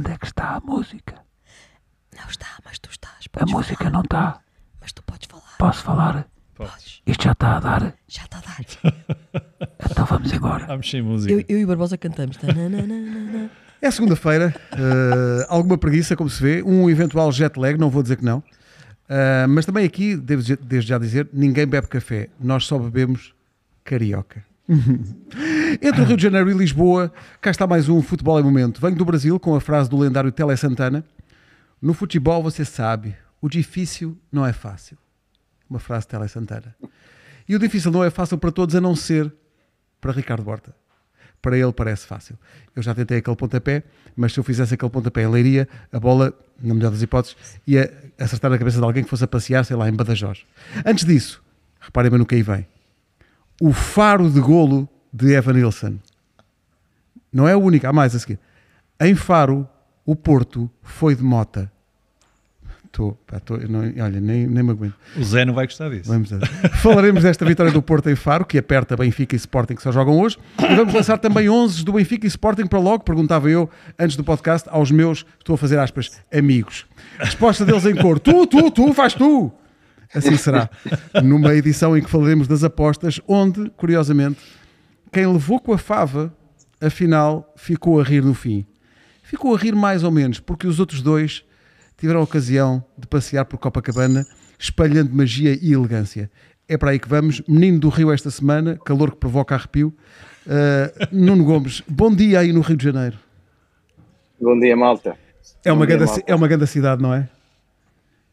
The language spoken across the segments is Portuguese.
Onde é que está a música? Não está, mas tu estás. A Podes música falar. não está. Mas tu podes falar. Posso falar? Podes. Isto já está a dar. Já está a dar. Então vamos embora. Vamos sem música. Eu, eu e o Barbosa cantamos. Tananana. É segunda-feira, eh, alguma preguiça, como se vê, um eventual jet lag, não vou dizer que não. Ah, mas também aqui, devo dizer- desde já dizer, ninguém bebe café, nós só bebemos carioca. Entre o Rio de Janeiro e Lisboa, cá está mais um Futebol em Momento. Venho do Brasil com a frase do lendário Tele Santana: No futebol você sabe, o difícil não é fácil. Uma frase de Tele Santana. E o difícil não é fácil para todos, a não ser para Ricardo Borta. Para ele parece fácil. Eu já tentei aquele pontapé, mas se eu fizesse aquele pontapé em Leiria, a bola, na melhor das hipóteses, ia acertar na cabeça de alguém que fosse a passear, sei lá, em Badajoz. Antes disso, reparem bem no que aí vem. O faro de golo de Evan Nilsson. Não é o único, há mais a seguir. Em Faro, o Porto foi de mota. Estou, olha, nem, nem me aguento. O Zé não vai gostar disso. Vamos. Falaremos desta vitória do Porto em Faro, que aperta Benfica e Sporting que só jogam hoje. E vamos lançar também 11 do Benfica e Sporting para logo, perguntava eu antes do podcast aos meus, estou a fazer aspas, amigos. Resposta deles em cor: Tu, tu, tu, faz tu. Assim será. Numa edição em que falaremos das apostas, onde, curiosamente, quem levou com a fava, afinal, ficou a rir no fim. Ficou a rir mais ou menos, porque os outros dois tiveram a ocasião de passear por Copacabana, espalhando magia e elegância. É para aí que vamos. Menino do Rio esta semana, calor que provoca arrepio. Uh, Nuno Gomes, bom dia aí no Rio de Janeiro. Bom dia, malta. É uma, dia, grande, malta. é uma grande cidade, não é?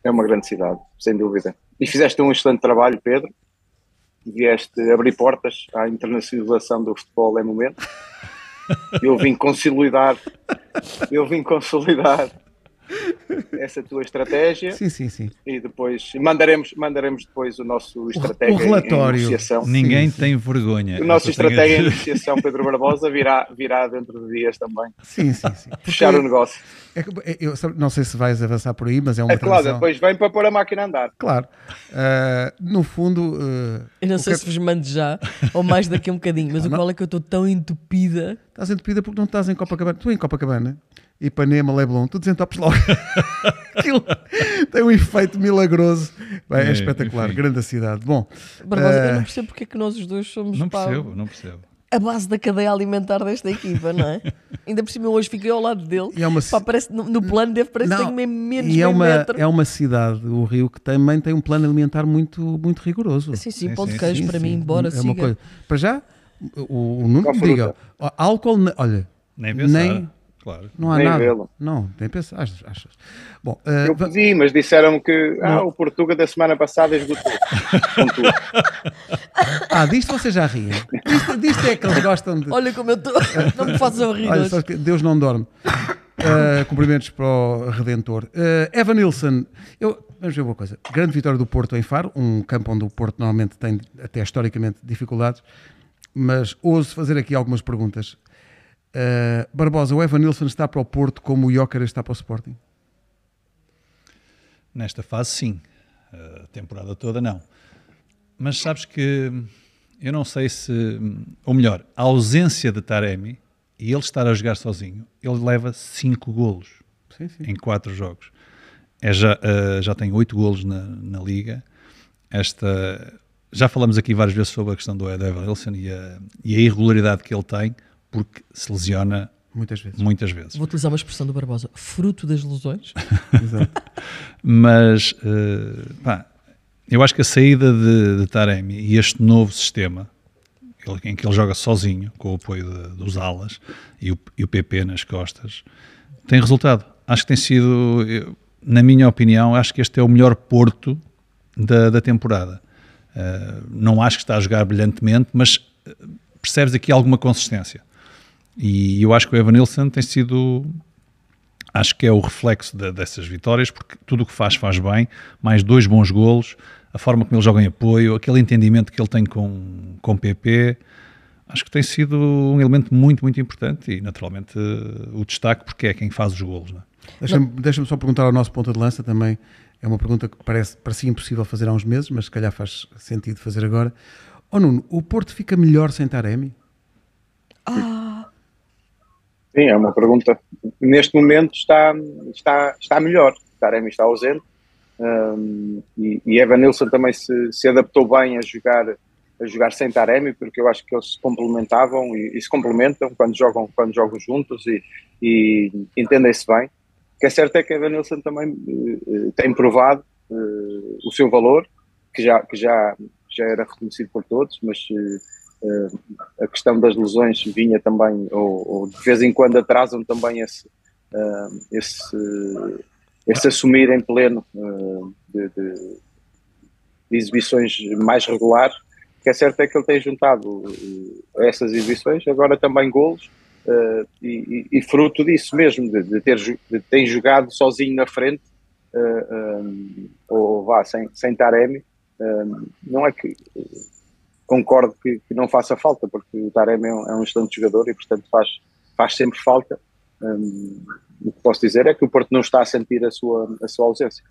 É uma grande cidade, sem dúvida. E fizeste um excelente trabalho, Pedro. Vieste abrir portas à internacionalização do futebol em momento. Eu vim consolidar, eu vim consolidar essa tua estratégia Sim, sim, sim. e depois mandaremos, mandaremos depois o nosso estratégia o relatório. em negociação. Ninguém sim. tem vergonha. O nosso só tenho estratégia em negociação, Pedro Barbosa, virá, virá dentro de dias também. Sim, sim, sim. Fechar o negócio. É que- é- eu não sei se vais avançar por aí, mas é uma É claro, depois vem para pôr a máquina a andar. Claro. Uh, no fundo, uh, Eu não o sei que- se vos mando já ou mais daqui a um bocadinho, mas o não. qual é que eu estou tão entupida. estás entupida porque não estás em Copacabana. Tu em Copacabana, Ipanema, Leblon, tu desentopes logo. Aquilo tem um efeito milagroso. Bem, é É, espetacular, enfim. grande cidade. Bom, Barbosa, eu eh, não percebo porque é que nós os dois somos Não pá, percebo, não percebo. a base da cadeia alimentar desta equipa, não é? Ainda por cima eu hoje fiquei ao lado dele. E é uma Pá, parece, no, no plano deve parecer que Não, tenho menos e de é uma, metro. é uma cidade, o Rio, que também tem um plano alimentar muito, muito rigoroso. Sim, sim, Sim, pão de queijo Sim, para sim. mim, embora é siga. uma coisa. Para já, o, o Nuno diga, álcool, olha, Nem pensar. Nem- Claro. não há Nem nada. vê-lo. Não, nem pensar. Achas? achas. Bom, eh, Eu va- pedi, mas disseram-me que ah, o Portuga da semana passada esgotou. Ah, disto vocês já riem. Disto, disto é que eles gostam de. Olha como eu estou. Não me a rir Olha, hoje. Deus não dorme. Uh, cumprimentos para o Redentor. Uh, Evan Nilsson, eu, vamos ver uma coisa. Grande vitória do Porto em Faro, um campo onde o Porto normalmente tem, até historicamente, dificuldades, mas ouso fazer aqui algumas perguntas. Uh, Barbosa, o Evan Nilsson está para o Porto como o Jóquera está para o Sporting? Nesta fase, sim. A temporada toda, não. Mas sabes que eu não sei se. Ou melhor, a ausência de Taremi e ele estar a jogar sozinho, ele leva 5 golos Sim, sim. em 4 jogos. É já, eh, já tem 8 golos na, na liga. Esta. Já falamos aqui várias vezes sobre a questão do Evan Wilson e a, e a irregularidade que ele tem, porque se lesiona Muitas vezes. muitas vezes. Vou utilizar uma expressão do Barbosa. Fruto das lesões. Exato. Mas eh, pá, eu acho que a saída de, de Taremi e este novo sistema em que ele joga sozinho, com o apoio de- dos alas e o, e o PP nas costas, tem resultado. Acho que tem sido, eu- na minha opinião, acho que este é o melhor Porto da, da temporada. Eh, não acho que está a jogar brilhantemente, mas eh, percebes aqui alguma consistência. E eu acho que o Evanilson tem sido acho que é o reflexo da- dessas vitórias, porque tudo o que faz, faz bem, mais dois bons golos, a forma como ele joga em apoio, aquele entendimento que ele tem com, com o PP, acho que tem sido um elemento muito, muito importante e, naturalmente, o destaque, porque é quem faz os golos. Não é? Deixa-me deixa só perguntar ao nosso ponta de lança também. É uma pergunta que parece, parecia impossível fazer há uns meses, mas se calhar faz sentido fazer agora. Oh Nuno, o Porto fica melhor sem Taremi? Sim, é uma pergunta. Neste momento está, está, está melhor. Taremi está ausente um, e, e Evan Nilsson também se, se adaptou bem a jogar, a jogar sem Taremi, porque eu acho que eles se complementavam e, e se complementam quando jogam, quando jogam juntos e, e entendem-se bem. O que é certo é que Evan Nilsson também uh, tem provado uh, o seu valor, que já, que já, já era reconhecido por todos, mas uh, a questão das lesões vinha também, ou, ou, de vez em quando atrasam também esse, esse esse assumir em pleno uh, de, de, de, exibições mais regulares, o que é certo é que ele tem juntado essas exibições, agora também golos, e, e, fruto disso mesmo, de, de, ter, de ter jogado sozinho na frente, ou vá, sem, sem Taremi, não é que concordo que, que, não faça falta, porque o Taremi é um, é um excelente jogador e portanto faz, faz sempre falta, um, o que posso dizer é que o Porto não está a sentir a sua, a sua ausência.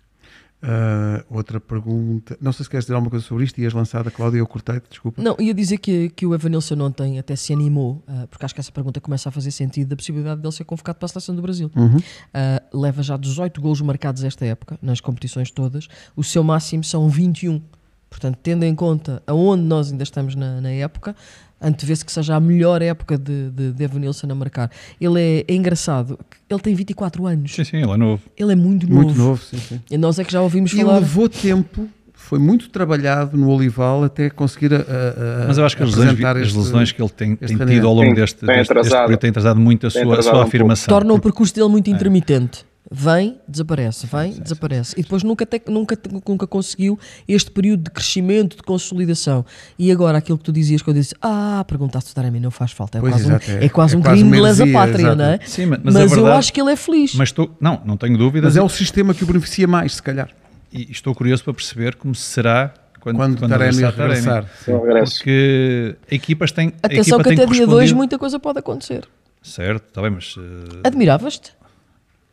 Uh, outra pergunta. Não sei se queres dizer alguma coisa sobre isto. Ias lançada, Cláudia, eu cortei desculpa. Não, ia dizer que, que o Evanilson ontem até se animou, uh, porque acho que essa pergunta começa a fazer sentido da possibilidade dele ser convocado para a seleção do Brasil. Uhum. Uh, leva já 18 golos marcados esta época, nas competições todas. O seu máximo são 21. Portanto, tendo em conta aonde nós ainda estamos na, na época, antevê-se que seja a melhor época de, de, de Evanilson a marcar. Ele é, é, engraçado, ele tem 24 anos. Sim, sim, ele é novo. Ele é muito novo. Muito novo, sim, sim. E nós é que já ouvimos e falar. levou tempo, foi muito trabalhado no Olival até conseguir a, a, Mas eu acho que as lesões, as lesões que ele tem, tem tido ao longo deste, tem deste, deste período têm atrasado muito a sua, a sua um afirmação. Torna o percurso dele muito intermitente. Vem, desaparece, vem, sim, desaparece. Sim. E depois nunca, te, nunca, nunca conseguiu este período de crescimento, de consolidação. E agora aquilo que tu dizias quando eu disse, ah, perguntaste o mim não faz falta. É pois quase exato, um, é, é quase é um crime de lesa pátria, não é? Sim, mas, mas a eu verdade- acho que ele é feliz. Mas estou, não, não tenho dúvidas. Mas é o sistema que o beneficia mais, se calhar. E estou curioso para perceber como será quando, Quando, quando Taremi regressar Taremi. sim. Eu. Porque equipas têm. a Atenção equipa que até dia 2 correspondido- muita coisa pode acontecer. Certo, está bem, mas. eh, Admiravas-te?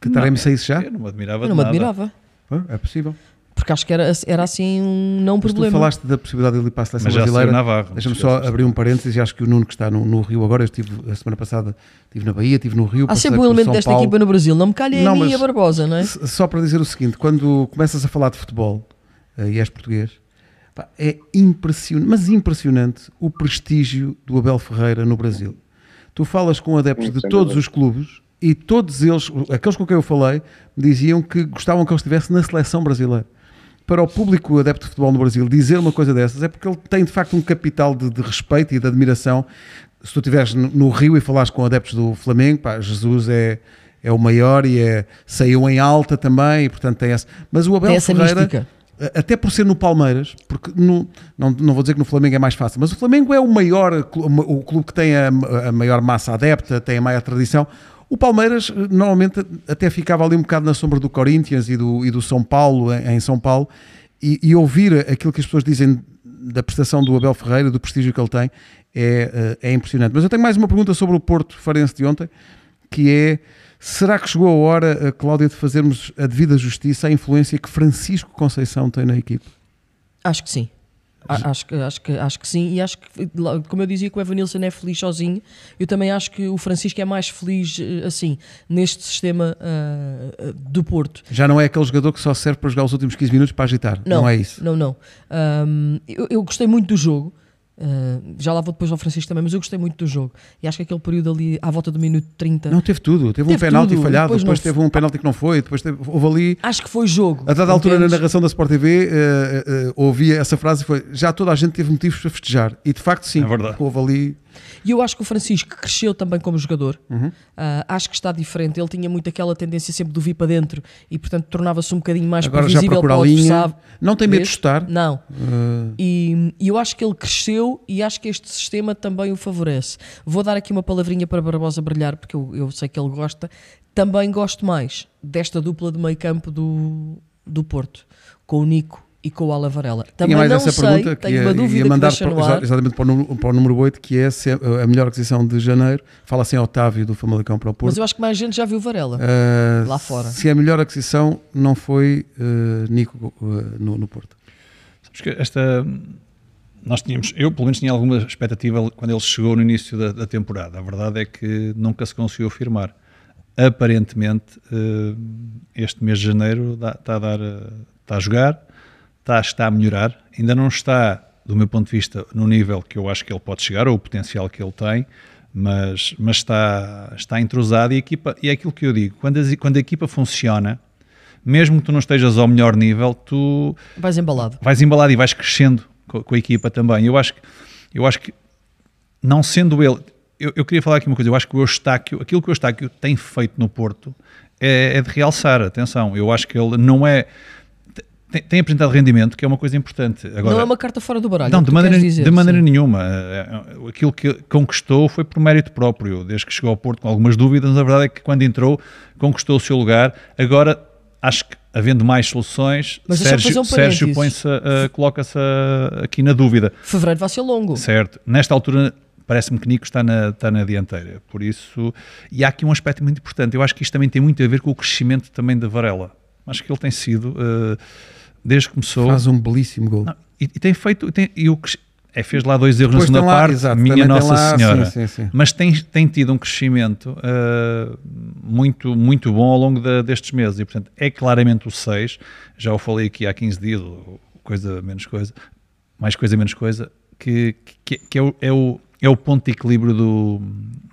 Que Taremi saísse já? Eu não me admirava Eu não de me admirava. É possível. Porque acho que era, era assim um não Mas tu problema. falaste da possibilidade de ele ir para a seleção Mas já saiu brasileira. Navarro. Deixa-me só abrir um parênteses e acho que o Nuno que está no, no Rio agora, eu estive a semana passada, estive na Bahia, estive no Rio. Há sempre um elemento desta equipa no Brasil. Não me calha a mim e a Barbosa, não é? S- Só para dizer o seguinte, quando começas a falar de futebol eh, e és português, pá, é impressionante, mas impressionante o prestígio do Abel Ferreira no Brasil. Tu falas com adeptos Sim, de sem todos dúvida. os clubes e todos eles, aqueles com quem eu falei, diziam que gostavam que ele estivesse na seleção brasileira. Para o público adepto de futebol no Brasil dizer uma coisa dessas é porque ele tem de facto um capital de, de respeito e de admiração. Se tu estiveres no, no Rio e falares com adeptos do Flamengo, pá, Jesus é, é o maior e é, saiu em alta também, e portanto tem essa. Mas o Abel Tem essa Ferreira, mística. até por ser no Palmeiras, porque no- não, não vou dizer que no Flamengo é mais fácil, mas o Flamengo é o maior, o clube que tem a, a maior massa adepta, tem a maior tradição. O Palmeiras eh, normalmente até ficava ali um bocado na sombra do Corinthians e do, e do São Paulo, em, em São Paulo, e, e ouvir aquilo que as pessoas dizem da prestação do Abel Ferreira, do prestígio que ele tem, é, eh, é impressionante. Mas eu tenho mais uma pergunta sobre o Porto Farense de ontem, que é será que chegou a hora, eh, Cláudia, de fazermos a devida justiça à influência que Francisco Conceição tem na equipe? Acho que sim. Acho que, acho, que, acho que sim, e acho que, como eu dizia que o Evanilson é feliz sozinho, eu também acho que o Francisco é mais feliz eh, assim, neste sistema ah, do Porto. Já não é aquele jogador que só serve para jogar os últimos 15 minutos para agitar, não, Não, é isso? Não, não. Ahm, eu, eu gostei muito do jogo. Ah, já lá vou depois ao Francisco também, mas eu gostei muito do jogo. E acho que aquele período ali, à volta do minuto 30, Não, teve tudo. Teve, um Teve penalti tudo, falhado, depois depois, não teve um penalti que não foi, depois teve, houve ali. acho que foi jogo. A dada altura, na narração da Sport TV, eh, ouvia essa frase e foi: já toda a gente teve motivos para festejar. E de facto, sim, É verdade. houve ali. E eu acho que o Francisco cresceu também como jogador. Uhum. Ah, acho que está diferente. Ele tinha muito aquela tendência sempre de vir para dentro e, portanto, tornava-se um bocadinho mais Agora previsível para o linha. adversário. Não tem medo de chutar. Não. Eh, E, e eu acho que ele cresceu e acho que este sistema também o favorece. Vou dar aqui uma palavrinha para Barbosa brilhar, porque eu, eu sei que ele gosta. Também gosto mais desta dupla de meio campo do, do Porto, com o Nico e com o Ala Varela. Também Tinha mais não essa sei, pergunta que tenho ia, uma ia dúvida que mandar deixa para, exatamente para o, número, para o número 8, que é se a melhor aquisição de janeiro. Fala sem Otávio do Famalicão para o Porto. Mas eu acho que mais gente já viu Varela. Eh, lá fora. Se a melhor aquisição não foi eh, Nico eh, no, no Porto. Sabes que esta. nós tínhamos, eu pelo menos tinha alguma expectativa quando ele chegou no início da, da temporada. A verdade é que nunca se conseguiu firmar. Aparentemente, este mês de janeiro está a, dar, está a jogar, está, está a melhorar. Ainda não está, do meu ponto de vista, no nível que eu acho que ele pode chegar, ou o potencial que ele tem, mas, mas está, está entrosado e, a equipa, e é aquilo que eu digo, quando, as- quando a equipa funciona, mesmo que tu não estejas ao melhor nível, tu Vais embalado. vais embalado e vais crescendo co- com, a equipa também. Eu acho que, eu acho que não sendo ele, eu, eu queria falar aqui uma coisa, eu acho que o Eustáquio, aquilo que o Eustáquio tem feito no Porto é, é de realçar, atenção, eu acho que ele não é, tem, tem apresentado rendimento, que é uma coisa importante. Agora, não é uma carta fora do baralho. não, é de maneira, dizer, de maneira sim. nenhuma. Eh, Aquilo que conquistou foi por mérito próprio. Desde que chegou ao Porto com algumas dúvidas, mas a verdade é que quando entrou, conquistou o seu lugar. Agora, acho que havendo mais soluções, Mas Sérgio, um Sérgio a- coloca-se a- aqui na dúvida. Fevereiro vai ser longo. Certo. Nesta altura, parece-me que Nico está na, está na dianteira. Por isso, e há aqui um aspecto muito importante. Eu acho que isto também tem muito a ver com o crescimento também da Varela. Acho que ele tem sido, eh, desde que começou. Faz um belíssimo gol. Não, e, e tem feito. Tem, e o cres- é, fez lá dois erros Depois na segunda lá- parte, exato, minha Nossa lá- Senhora. sim, sim, sim. Mas tem, tem tido um crescimento ah, muito, muito bom ao longo da- destes meses. E, portanto, é claramente o 6. Já o falei aqui há 15 dias, coisa menos coisa, mais coisa menos coisa, que, que, que é, o, é, o, é o ponto de equilíbrio do,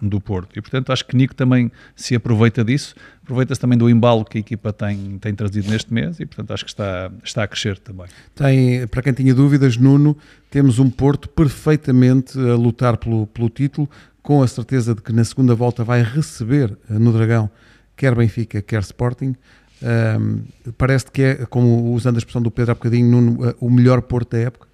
do Porto. E, portanto, acho que Nico também se aproveita disso. Aproveita-se também do embalo que a equipa tem, tem trazido neste mês e, portanto, acho que está, está a crescer também. Tem, para quem tinha dúvidas, Nuno, temos um Porto perfeitamente a lutar pelo, pelo título, com a certeza de que na segunda volta vai receber eh, no Dragão quer Benfica, quer Sporting. Ahm, parece que é, como usando a expressão do Pedro há bocadinho, Nuno, eh, o melhor Porto da época.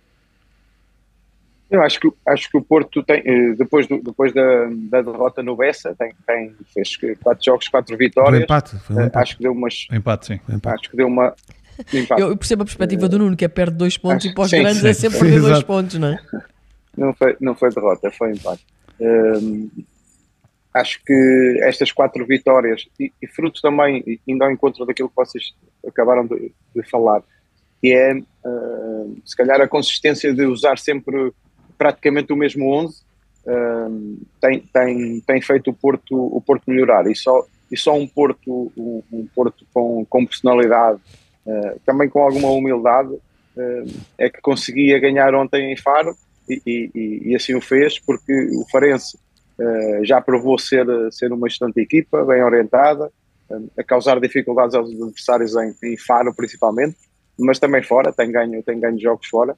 Eu acho que, acho que o Porto tem, eh, depois, do- depois da, da derrota no Bessa, tem, tem, fez quatro jogos, quatro vitórias. empate. Foi um Eh, empate. acho que deu umas. Empate, sim. Um empate. Acho que deu uma. empate. Eu, eu percebo a perspectiva do Nuno, que é perto de dois pontos, Ah, e para os sim, grandes sim. é sempre perder dois pontos, não é? Não foi, não foi derrota, foi empate. Hum, acho que estas quatro vitórias, e, e fruto também, e indo ao encontro daquilo que vocês acabaram de, de falar, que é hum, se calhar a consistência de usar sempre praticamente o mesmo 11, hum, tem, tem, tem feito o Porto, o Porto melhorar. E só, e só um Porto, um, um Porto com, com personalidade, eh, também com alguma humildade, eh, é que conseguia ganhar ontem em Faro e, e- e- assim o fez, porque o Farense eh, já provou ser, ser uma excelente equipa, bem orientada, a causar dificuldades aos adversários em, em Faro principalmente, mas também fora, tem ganho, tem ganho jogos fora.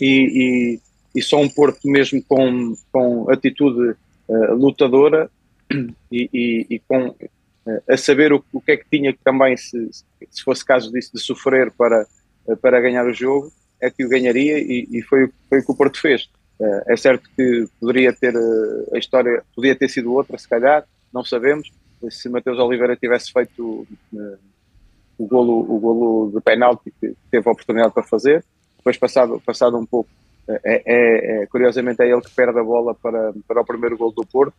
E, e, e só um Porto mesmo com, com atitude eh, lutadora e, e- e com eh, a saber o, o que é que tinha que também, se, se fosse caso disso, de sofrer para, eh, para ganhar o jogo, é que o ganharia e, e foi, foi o que o Porto fez. É certo que poderia ter a história, podia ter sido outra, se calhar, não sabemos. Se Mateus Oliveira tivesse feito o golo, o golo de penalti que teve a oportunidade para fazer, depois passado, passado um pouco, é, é- é- curiosamente é ele que perde a bola para, para o primeiro golo do Porto,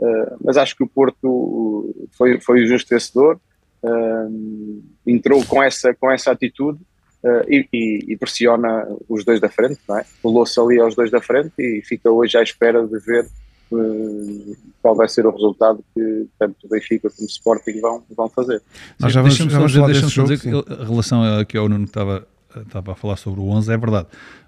eh, mas acho que o Porto uh, foi, foi o justo vencedor, eh, entrou com essa, com essa atitude eh, e, e- e pressiona os dois da frente, não é? Colou-se ali aos dois da frente e fica hoje à espera de ver eh, qual vai ser o resultado que tanto o Benfica como o Sporting vão, vão fazer. Nós já vamos, deixa-me já vamos dizer, falar só jogo. dizer que, em relação a que o Nuno estava, estava a falar sobre o 11, é verdade.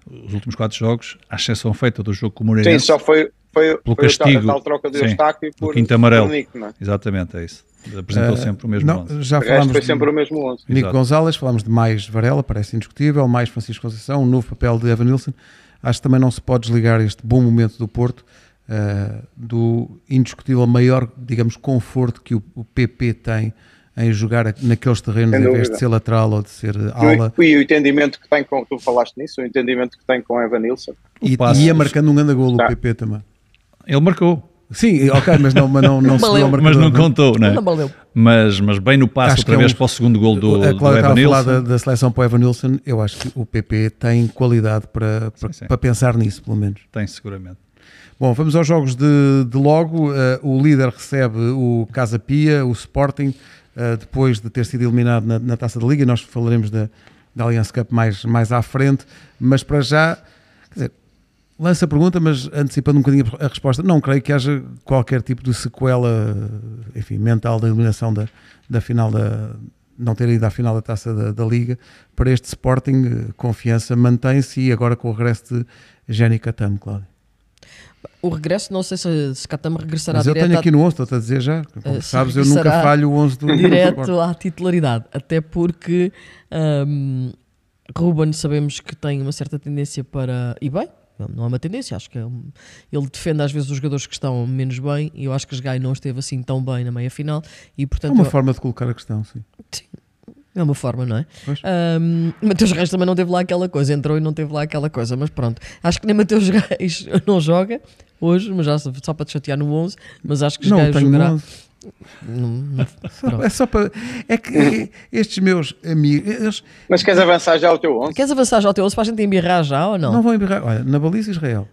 Os últimos quatro jogos, à exceção feita do jogo com o Sim, Moreirense, só foi, foi, Pelo foi tal- castigo, a tal troca de sim, do por, quinto amarelo. por Nico, não é? exatamente, é isso. Apresentou Eh, sempre o mesmo não, 11. já falámos foi de sempre o mesmo 11. Nico Exato. Gonzalez, falámos de mais Varela, parece indiscutível, mais Francisco Conceição, um novo papel de Evan Nilsson. Acho que também não se pode desligar este bom momento do Porto eh, do indiscutível maior, digamos, conforto que o, o PP tem em jogar naqueles terrenos em vez de ser lateral ou de ser E ala o- E o entendimento que tem com, tu falaste nisso, o entendimento que tem com Evan Nilsson. e, passo- e ia marcando um grande golo o Tá. PP também. Ele marcou, Sim, ok, mas não, mas não, não se viu ao mas não contou, não é? Não valeu. Mas, mas bem no passo Acho que outra é vez um- para o segundo gol do, a do Evan estava a falar Nilsson. da, da seleção para o Evan Nilsson, eu acho que o PP tem qualidade para, para, Sim, sim. para pensar nisso, pelo menos. Tem seguramente. Bom, vamos aos jogos de, de logo. Eh, o líder recebe o Casa Pia, o Sporting, eh, depois de ter sido eliminado na, na Taça da Liga. Nós falaremos da, da Allianz Cup mais, mais à frente, mas para já, quer dizer, Lança a pergunta, mas antecipando um bocadinho a resposta, não creio que haja qualquer tipo de sequela, enfim, mental da eliminação da, da final da. não ter ido à final da taça da, da Liga. Para este Sporting, eh, confiança mantém-se e agora com o regresso de Jenny Catamo, Cláudio. O regresso, não sei se, se Catamo regressará Mas eu tenho aqui no 11, estou-te a dizer já. Como Eh, sabes, eu nunca falho o 11 do, direto à titularidade, até porque hum, Ruben sabemos que tem uma certa tendência para. E bem, não é uma tendência, acho que é um- ele defende às vezes os jogadores que estão menos bem e eu acho que Gai não esteve assim tão bem na meia final e É portanto uma eu- forma de colocar a questão, sim. É uma forma, não é? Hum, Mateus Reis também não teve lá aquela coisa, entrou e não teve lá aquela coisa, mas pronto. Acho que nem Mateus Reis não joga hoje, mas já só para te chatear no 11, mas acho que Não, no jogará. 11. Não- não-. É só para. É que estes meus amigos. Eles Mas queres avançar já o teu 11? Queres avançar já ao teu 11 para a gente embirrar já ou não? não, vão embirrar. Olha, na baliza Israel.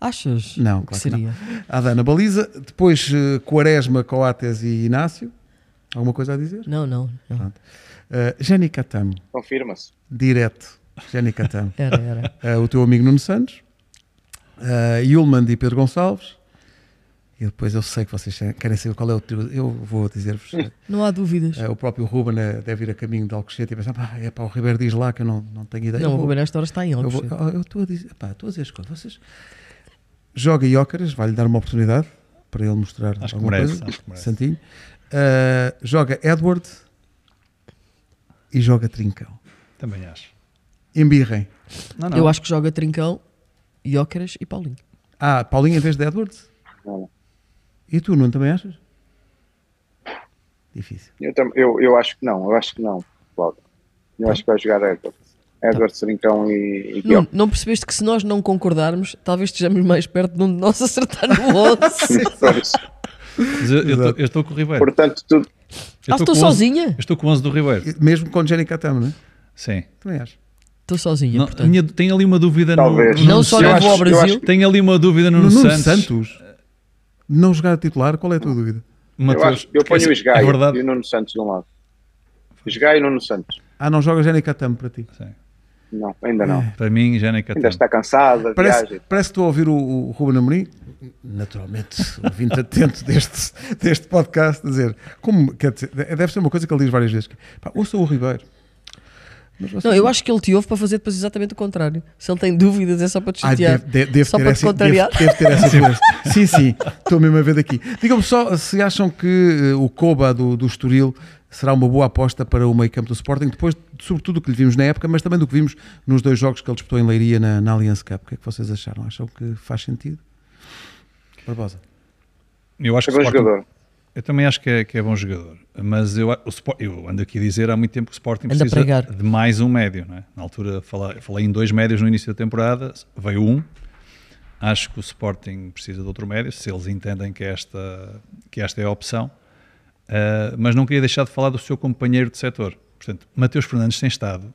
Achas? Não, que claro que seria? Ada na baliza. Depois eh, Quaresma, Coates e Inácio. Alguma coisa a dizer? Não, não. não. Pronto. Uh, Jenny Catamo, Confirma-se. direto. Jenny Catamo. Era, era. Eh, o teu amigo Nuno Santos. Uh, Yulman e Pedro Gonçalves. E depois eu sei que vocês querem saber qual é o trio. Eu vou dizer-vos. eh, Não há dúvidas. o próprio Ruben eh, deve ir a caminho de Alcochete e pensar, pá, é para o Ribeiro diz lá que eu não, não tenho ideia. não, Eu o vou- Ruben nesta hora está em Eu Alcochete. vou- eu estou a dizer, pá, estou a dizer as coisas. Vocês joga Iócaras, vai-lhe dar uma oportunidade para ele mostrar Acho que alguma merece, coisa. acho que merece. Santinho. Uh, joga Edward e joga Trincão. Também acho. Embirrem. Não, Eu acho que joga Trincão, Jóqueras e Paulinho. Ah, Paulinho em vez de Edward? Não. E tu, não também achas? Difícil. Eu, tam- eu, eu acho que não, eu acho que não, Cláudio. Eu acho que vai jogar Edward. Edward, Serincão e, e Não, não percebeste que se nós não concordarmos, talvez estejamos mais perto de um de nós acertar no 11. Mas eu- eu eu estou com o Ribeiro. Portanto, tu, Eu ah, estou com o 11 sozinha? Eu estou com o 11 do Ribeiro. Mesmo com Jenny Catamo, não é? Sim. Também acho. Estou sozinha, Não, portanto. minha- tenho ali uma dúvida no, Talvez. no Não Nuno só eu não Santos. vou ao acho- eu Brasil. Tenho ali uma dúvida no No Nuno Santos. Santos, não jogar a titular, qual é a tua dúvida? eu, Mateus, acho, eu ponho o é Esgaio verdade. e o Nuno Santos de um lado. Esgaio e Nuno Santos. Ah, não joga Jenny Catamo para ti. Sim. Não, ainda não. Para mim, já nem Ainda está cansado da Parece, viagem. parece que estou a ouvir o, o Ruben Amorim, naturalmente, ouvinte atento deste, deste podcast, dizer, como, quer dizer, deve ser uma coisa que ele diz várias vezes, que, pá, ouça o Ribeiro. Não, eu acho que ele te ouve para fazer depois exatamente o contrário. Se ele tem dúvidas, é só para te Ah, chatear. deve, deve- deve Só ter para te essa, contrariar. deve, deve ter essa influência. Sim, sim, estou mesmo a ver daqui. Digam-me só se acham que eh, o Koba do, do Estoril será uma boa aposta para o meio campo do Sporting, depois, sobretudo, do que lhe vimos na época, mas também do que vimos nos dois jogos que ele disputou em Leiria na, na Allianz Cup. O que é que vocês acharam? Acham que faz sentido? Barbosa. Eu acho É que bom o Sporting- jogador. Eu também acho que é, que é bom jogador. Mas eu, o eu ando aqui a dizer há muito tempo que o Sporting Anda precisa de mais um médio. Não é? Na altura falei, falei em dois médios no início da temporada, veio um. Acho que o Sporting precisa de outro médio, se eles entendem que esta, que esta é a opção. Ah, mas não queria deixar de falar do seu companheiro de setor. Portanto, Mateus Fernandes tem estado,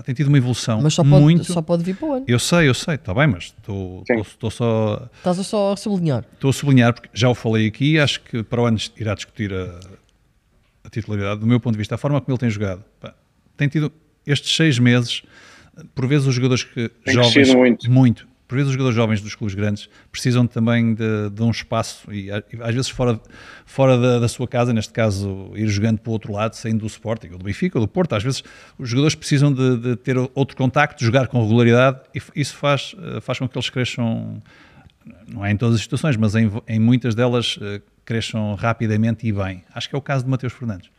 tem tido uma evolução Mas só pode, muito. só pode vir para o ano. Eu sei, eu sei, está bem, mas estou só Estás a só a sublinhar. Estou a sublinhar, porque já o falei aqui, acho que para o ano irá discutir a, a titularidade. Do meu ponto de vista, a forma como ele tem jogado, pá, tem tido estes seis meses, por vezes os jogadores que Tem jovens, crescido muito. Por vezes os jogadores jovens dos clubes grandes precisam também de, de um espaço e, às vezes fora, fora da, da sua casa, neste caso ir jogando para o outro lado, saindo do Sporting, ou do Benfica, ou do Porto, às vezes os jogadores precisam de, de ter outro contacto, de jogar com regularidade e isso faz, eh, faz com que eles cresçam não é em todas as situações, mas em, em muitas delas eh, cresçam rapidamente e bem. Acho que é o caso de Mateus Fernandes.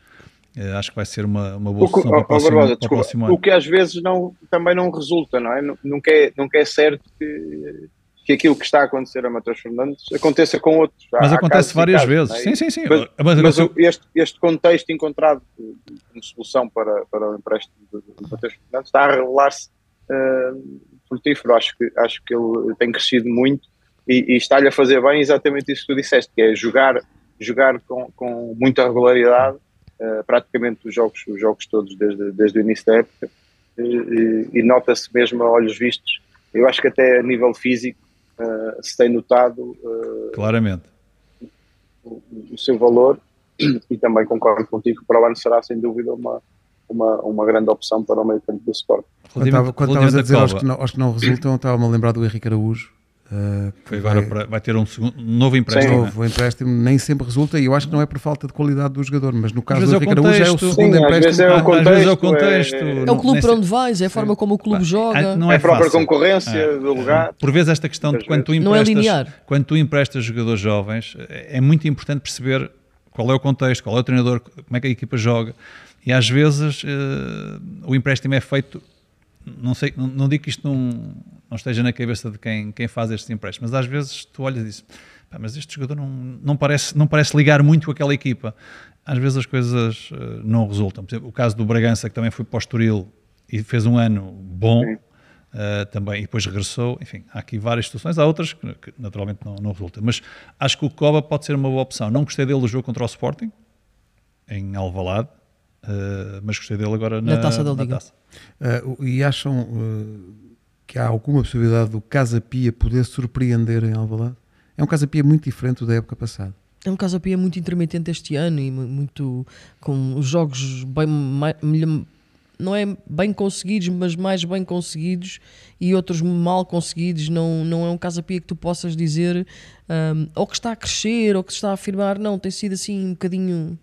Eh, acho que vai ser uma, uma boa O solução para o oh, próximo, Barbosa, para o próximo o ano. que às vezes não, também não resulta, não é? Nu- Nunca é, nunca é certo que, que aquilo que está a acontecer a Matheus Fernandes aconteça com outros. Mas há acontece várias casos, vezes. é? Sim, sim, sim. Mas, Mas mas o- este, este contexto encontrado como solução para, para o empréstimo de, Matheus Fernandes está a revelar-se eh, frutífero. Acho que, acho que ele tem crescido muito e, e está-lhe a fazer bem exatamente isso que tu disseste, que é jogar, jogar com, com muita regularidade, eh, praticamente os jogos, os jogos todos desde, desde o início da época, e, e- nota-se mesmo a olhos vistos. Eu acho que até a nível físico eh, se tem notado eh, Claramente. o, o seu valor e também concordo contigo que para o ano será sem dúvida uma, uma, uma grande opção para o meio campo do Sport. Quando estava- Quando estavas a dizer aos que, não, aos que não resultam, estava-me a lembrar do Henrique Araújo. Uh, foi agora vai- para, vai ter um, segundo, um novo empréstimo. né? novo, o empréstimo nem sempre resulta e eu acho que não é por falta de qualidade do jogador, mas no caso do é o Henrique Araújo é o segundo Sim, às vezes empréstimo. é o Ah, às vezes é o contexto, contexto. é- É não- o clube para onde vais, é a forma como o clube joga. não É é a própria fácil. concorrência É. do lugar. Por vezes esta questão de quando tu Não é emprestas, linear. quando tu emprestas jogadores jovens, é é muito importante perceber qual é o contexto, qual é o treinador, como é que a equipa joga. E às vezes eh, o empréstimo é feito, não sei, não, não digo que isto não, não esteja na cabeça de quem, quem faz estes empréstimos, mas às vezes tu olhas e dizes, "Pá, mas este jogador não, não, parece, não parece ligar muito com aquela equipa. Às vezes as coisas eh, não resultam. Por exemplo, o caso do Bragança, que também foi para o Estoril e fez um ano bom. Uh, também, e depois regressou. Enfim, há aqui várias situações, há outras que, que naturalmente não, não resultam. Mas acho que o Coba pode ser uma boa opção. Não gostei dele no jogo contra o Sporting, em Alvalade, uh, mas gostei dele agora na, Na Taça da Liga. taça. Uh, e acham uh, que há alguma possibilidade do Casa Pia poder surpreender em Alvalade? É um Casa Pia muito diferente da época passada. É um caso a Pia muito intermitente este ano e mu- muito com os jogos bem não é bem conseguidos, mas mais bem conseguidos e outros mal conseguidos. Não, não é um caso a Pia que tu possas dizer hum, ou que está a crescer ou que está a afirmar. Não, tem sido assim um bocadinho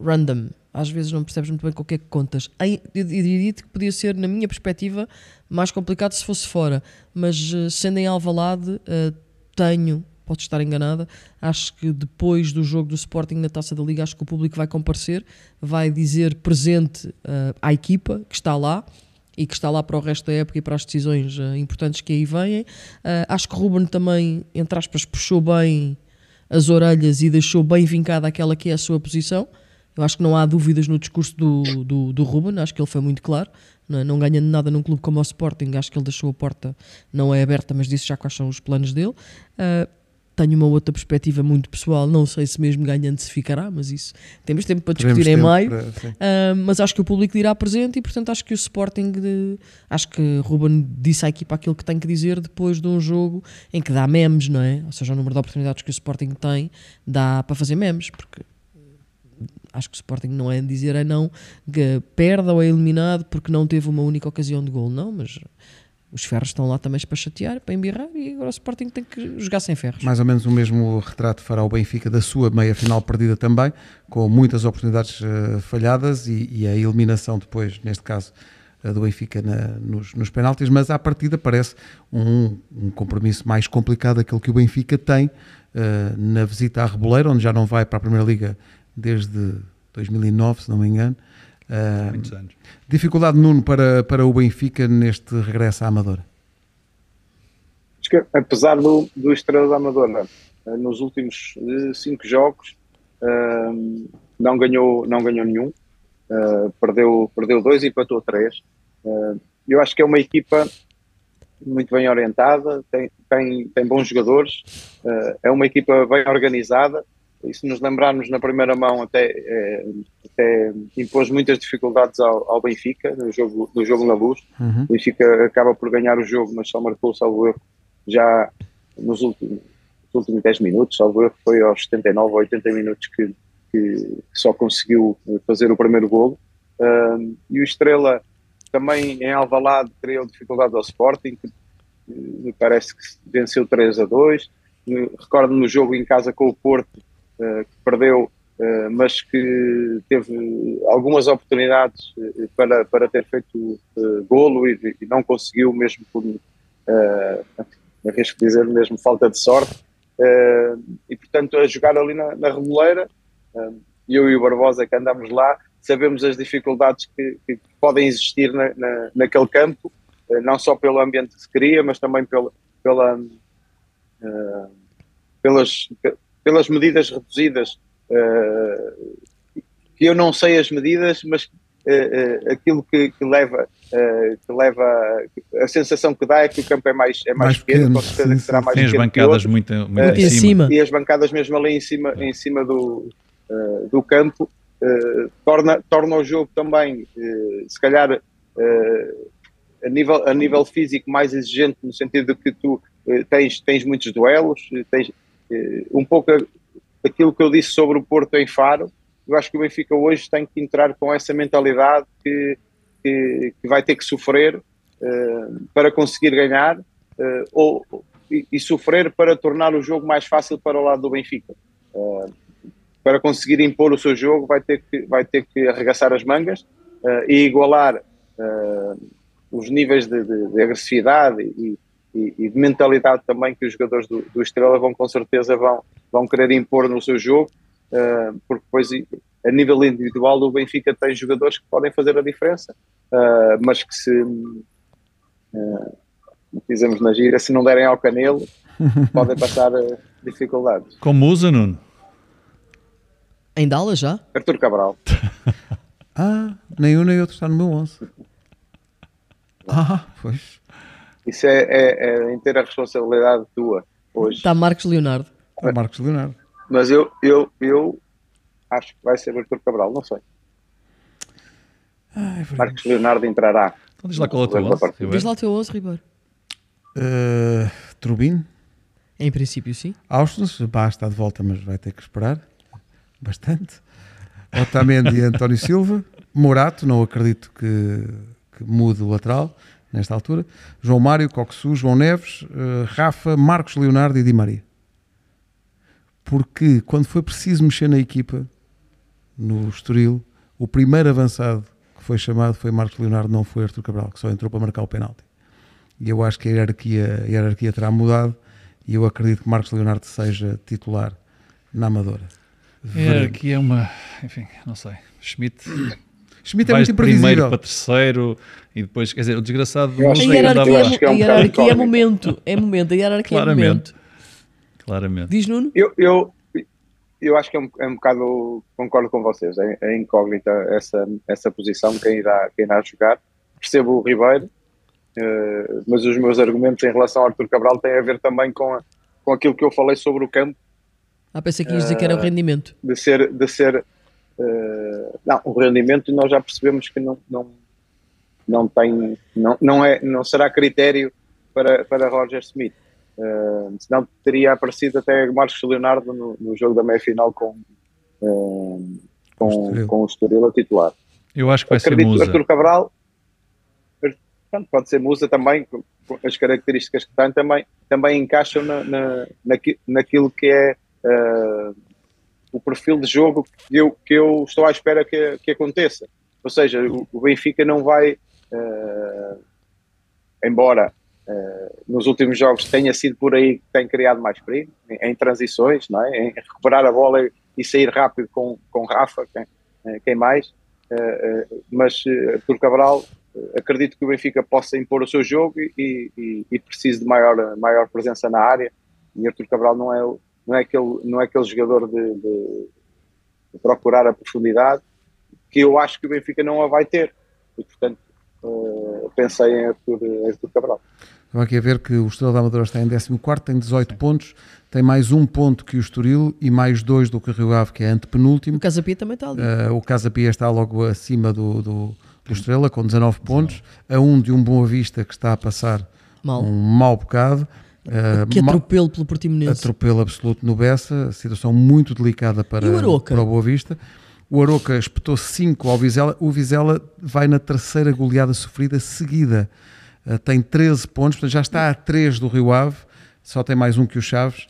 random. Às vezes não percebes muito bem com o que é que contas. Eu diria que podia ser, na minha perspectiva, mais complicado se fosse fora. Mas eh, sendo em Alvalade, eh, tenho, posso estar enganada, acho que depois do jogo do Sporting na Taça da Liga, acho que o público vai comparecer, vai dizer presente eh, à equipa que está lá e que está lá para o resto da época e para as decisões eh, importantes que aí vêm. Eh, acho que Ruben também, entre aspas, puxou bem as orelhas e deixou bem vincada aquela que é a sua posição. Eu acho que não há dúvidas no discurso do, do, do Ruben, acho que ele foi muito claro. Não, é? não ganhando nada num clube como o Sporting, acho que ele deixou a porta, não é aberta, mas disse já quais são os planos dele. Ah, tenho uma outra perspectiva muito pessoal, não sei se mesmo ganhando se ficará, mas isso temos tempo para discutir em maio. para-. Uh, mas acho que o público dirá presente e portanto acho que o Sporting de- acho que Ruben disse à equipa aquilo que tem que dizer depois de um jogo em que dá memes, não é? Ou seja, o número de oportunidades que o Sporting tem dá para fazer memes, porque acho que o Sporting não é dizer é não que perde ou é eliminado porque não teve uma única ocasião de gol, não, mas os ferros estão lá também para chatear, para embirrar e agora o Sporting tem que jogar sem ferros. Mais ou menos o mesmo retrato fará o Benfica da sua meia final perdida também, com muitas oportunidades eh, falhadas e, e a eliminação depois, neste caso, eh, do Benfica na- nos, nos penaltis, mas à partida parece um, um compromisso mais complicado aquele que o Benfica tem eh, na visita à Reboleira, onde já não vai para a Primeira Liga desde 2009, se não me engano. Eh, Muitos anos. dificuldade, Nuno, para, para o Benfica neste regresso à Amadora? Acho que, apesar do, do Estrela da Amadora, eh, nos últimos eh, cinco jogos, eh, não, ganhou, não ganhou nenhum, eh, perdeu, perdeu dois e empatou três. Eh, eu acho que é uma equipa muito bem orientada, tem, tem, tem bons jogadores, eh, é uma equipa bem organizada. E se nos lembrarmos na primeira mão, até, eh, até impôs muitas dificuldades ao, ao Benfica no jogo, no jogo na luz. Uhum. O Benfica acaba por ganhar o jogo, mas só marcou, salvo erro, já nos últimos, nos últimos 10 minutos, salvo erro, foi aos 79 ou 80 minutos que, que- só conseguiu fazer o primeiro golo. Um, e o Estrela também em Alvalade criou dificuldade ao Sporting, que eh, me parece que venceu 3 a 2. Eh, Recordo-me no jogo em casa com o Porto, eh, que perdeu, eh, mas que teve algumas oportunidades eh, para, para ter feito eh, golo e, e não conseguiu, mesmo por, eh, arrisco dizer, mesmo falta de sorte. Eh, e portanto, a jogar ali na, na Reboleira, eh, eu e o Barbosa que andamos lá, sabemos as dificuldades que, que podem existir na, na, naquele campo, eh, não só pelo ambiente que se cria, mas também pela, pela, eh, pelas, pelas medidas reduzidas, eh, que eu não sei as medidas, mas eh, eh, aquilo que, que leva, que leva a sensação que dá é que o campo é mais, é mais, Mais pequeno, pequeno, com certeza sim, que será mais Tem as pequeno que bancadas outro muito, muito em cima. e as bancadas mesmo ali em cima, em cima do, do campo torna, torna o jogo também, se calhar, a, nível, a nível físico mais exigente, no sentido de que tu tens, tens muitos duelos, tens um pouco aquilo que eu disse sobre o Porto em Faro, eu acho que o Benfica hoje tem que entrar com essa mentalidade que, que, que vai ter que sofrer eh, para conseguir ganhar eh, ou, e, e sofrer para tornar o jogo mais fácil para o lado do Benfica. Eh, para conseguir impor o seu jogo, vai ter que, vai ter que arregaçar as mangas eh, e igualar eh, os níveis de, de- de agressividade e, e- e de mentalidade também que os jogadores do, do Estrela vão com certeza vão, vão querer impor no seu jogo, eh, porque depois a nível individual o Benfica tem jogadores que podem fazer a diferença, eh, mas que se como dizemos na gira, se não derem ao canelo, podem passar dificuldades. Como usa, Nuno? Em Dallas já? Artur Cabral, Ah, nem um nem outro está no meu 11. Ah, pois. Isso é, é, é inteira responsabilidade tua hoje. Está Marcos Leonardo. O Marcos Leonardo. Mas eu, eu, eu acho que vai ser Artur Cabral, não sei. Ai. Marcos Leonardo entrará. Então diz lá qual é o teu Da 11, partida. Ribeiro. Diz lá o teu 11, Ribeiro. Uh, Trubin, Em princípio, sim. Austin, Bá está de volta, mas vai ter que esperar bastante. Otamendi e António Silva, Morato, não acredito que, que mude o lateral nesta altura. João Mário, Coxu, João Neves, uh, Rafa, Marcos Leonardo e Di Maria. Porque quando foi preciso mexer na equipa, no Estoril, o primeiro avançado que foi chamado foi Marcos Leonardo, não foi Artur Cabral, que só entrou para marcar o penalti. E eu acho que a hierarquia, a hierarquia terá mudado e eu acredito que Marcos Leonardo seja titular na Amadora. É, aqui é uma. Enfim, não sei. Schmidt Schmidt é vais muito de primeiro imprevisível. para terceiro e depois, quer dizer, o desgraçado do Eu A acho Nuno que andava hierarquia, é a um hierarquia é momento. É momento. A hierarquia é Claramente. momento. Claramente. Diz Nuno? Eu, eu, eu acho que é um, é um bocado, concordo com vocês, é, é incógnita essa, essa posição, quem irá, quem irá jogar. Percebo o Ribeiro, eh, mas os meus argumentos em relação ao Artur Cabral têm a ver também com, a- com aquilo que eu falei sobre o campo, Ah, pensei que ias dizer que era o rendimento. de ser, de ser eh, não, o rendimento nós já percebemos que não, não, não tem, não, não, é, não será critério para, para Roger Smith. Eh, senão teria aparecido até Marcos Leonardo no, no jogo da meia-final com, eh, com, Estoril. com o Estoril a titular. Eu acho que vai ser Acredito que Musa. Artur Cabral pode ser Musa também, as características que tem, também, também encaixam na, na, naqui- naquilo que é eh, o perfil de jogo que eu, que eu estou à espera que, que aconteça. Ou seja, o, o Benfica não vai, eh, embora eh, nos últimos jogos tenha sido por aí que tem criado mais perigo, em, em transições, não é? em recuperar a bola e, sair rápido com, com Rafa, quem, eh, quem mais. Eh, mas Artur Cabral, acredito que o Benfica possa impor o seu jogo e, e, e precise de maior, maior presença na área. E Artur Cabral não é, não é, aquele, não é aquele jogador de, de- de procurar a profundidade que eu acho que o Benfica não a vai ter. E, portanto, eh, pensei em Artur, em Artur Cabral. Estava aqui a ver que o Estrela da Amadora está em 14, tem 18 pontos, tem mais um ponto que o Estoril e mais dois do que o Rio Ave, que é antepenúltimo. O Casa Pia também está ali. Uh, o Casa Pia está logo acima do, do, do Estrela, com 19 pontos, a um de um Boa Vista que está a passar Mal. um mau bocado. Uh, Que atropelo pelo Portimonense. atropelo absoluto no Bessa, situação muito delicada para, o para o Boa Vista. O Aroca espetou 5 ao Vizela. O Vizela vai na terceira goleada sofrida seguida. Uh, tem 13 pontos, portanto já está a 3 do Rio Ave, só tem mais um que o Chaves.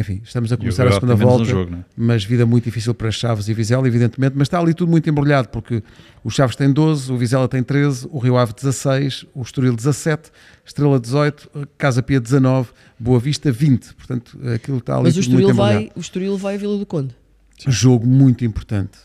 Enfim, estamos a começar a segunda um volta, jogo, é? mas vida muito difícil para Chaves e Vizela, evidentemente. Mas está ali tudo muito embrulhado, porque o Chaves tem 12, o Vizela tem 13, o Rio Ave 16, o Estoril 17, Estrela 18, Casa Pia 19, Boa Vista 20. Portanto, aquilo está ali Mas o tudo muito Estoril, embrulhado. vai, o Estoril vai a Vila do Conde. Jogo muito importante.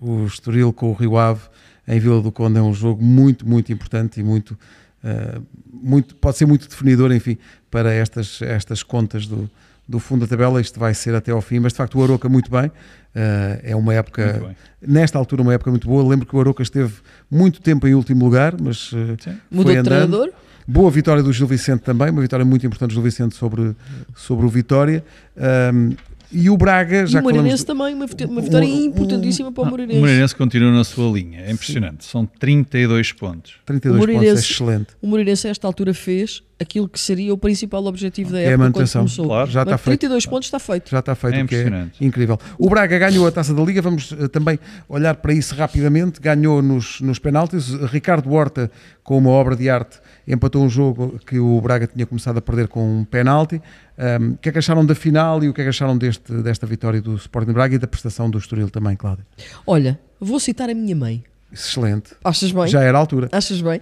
O Estoril com o Rio Ave em Vila do Conde é um jogo muito, muito importante e muito, eh, muito pode ser muito definidor, enfim, para estas, estas contas do, do fundo da tabela. Isto vai ser até ao fim, mas de facto o Aroca muito bem. Eh, é uma época, nesta altura, uma época muito boa. Lembro que o Aroca esteve muito tempo em último lugar, mas Sim. Mudou foi de andando. treinador. Boa vitória do Gil Vicente também, uma vitória muito importante do Gil Vicente sobre, sobre o Vitória. Ahm, e o Braga, já e o Moreirense do- também, uma, vit- uma vitória um- importantíssima para o Ah, Moreirense. o Moreirense continua na sua linha. É impressionante. São 32 pontos. 32 o pontos, é excelente. O Moreirense a esta altura fez aquilo que seria o principal objetivo da Que é a época manutenção. começou. Claro, já está Mas feito. 32 pontos está feito. Já está feito, É o que é impressionante. incrível. O Braga ganhou a taça da Liga, vamos eh, também olhar para isso rapidamente. Ganhou nos, nos penaltis. Ricardo Horta, com uma obra de arte, empatou um jogo que o Braga tinha começado a perder com um penalti. Ahm, o que é que acharam da final e o que é que acharam deste, desta vitória do Sporting Braga e da prestação do Estoril também, Cláudio? Olha, vou citar a minha mãe. Excelente. Achas bem? Já era a altura. Achas bem?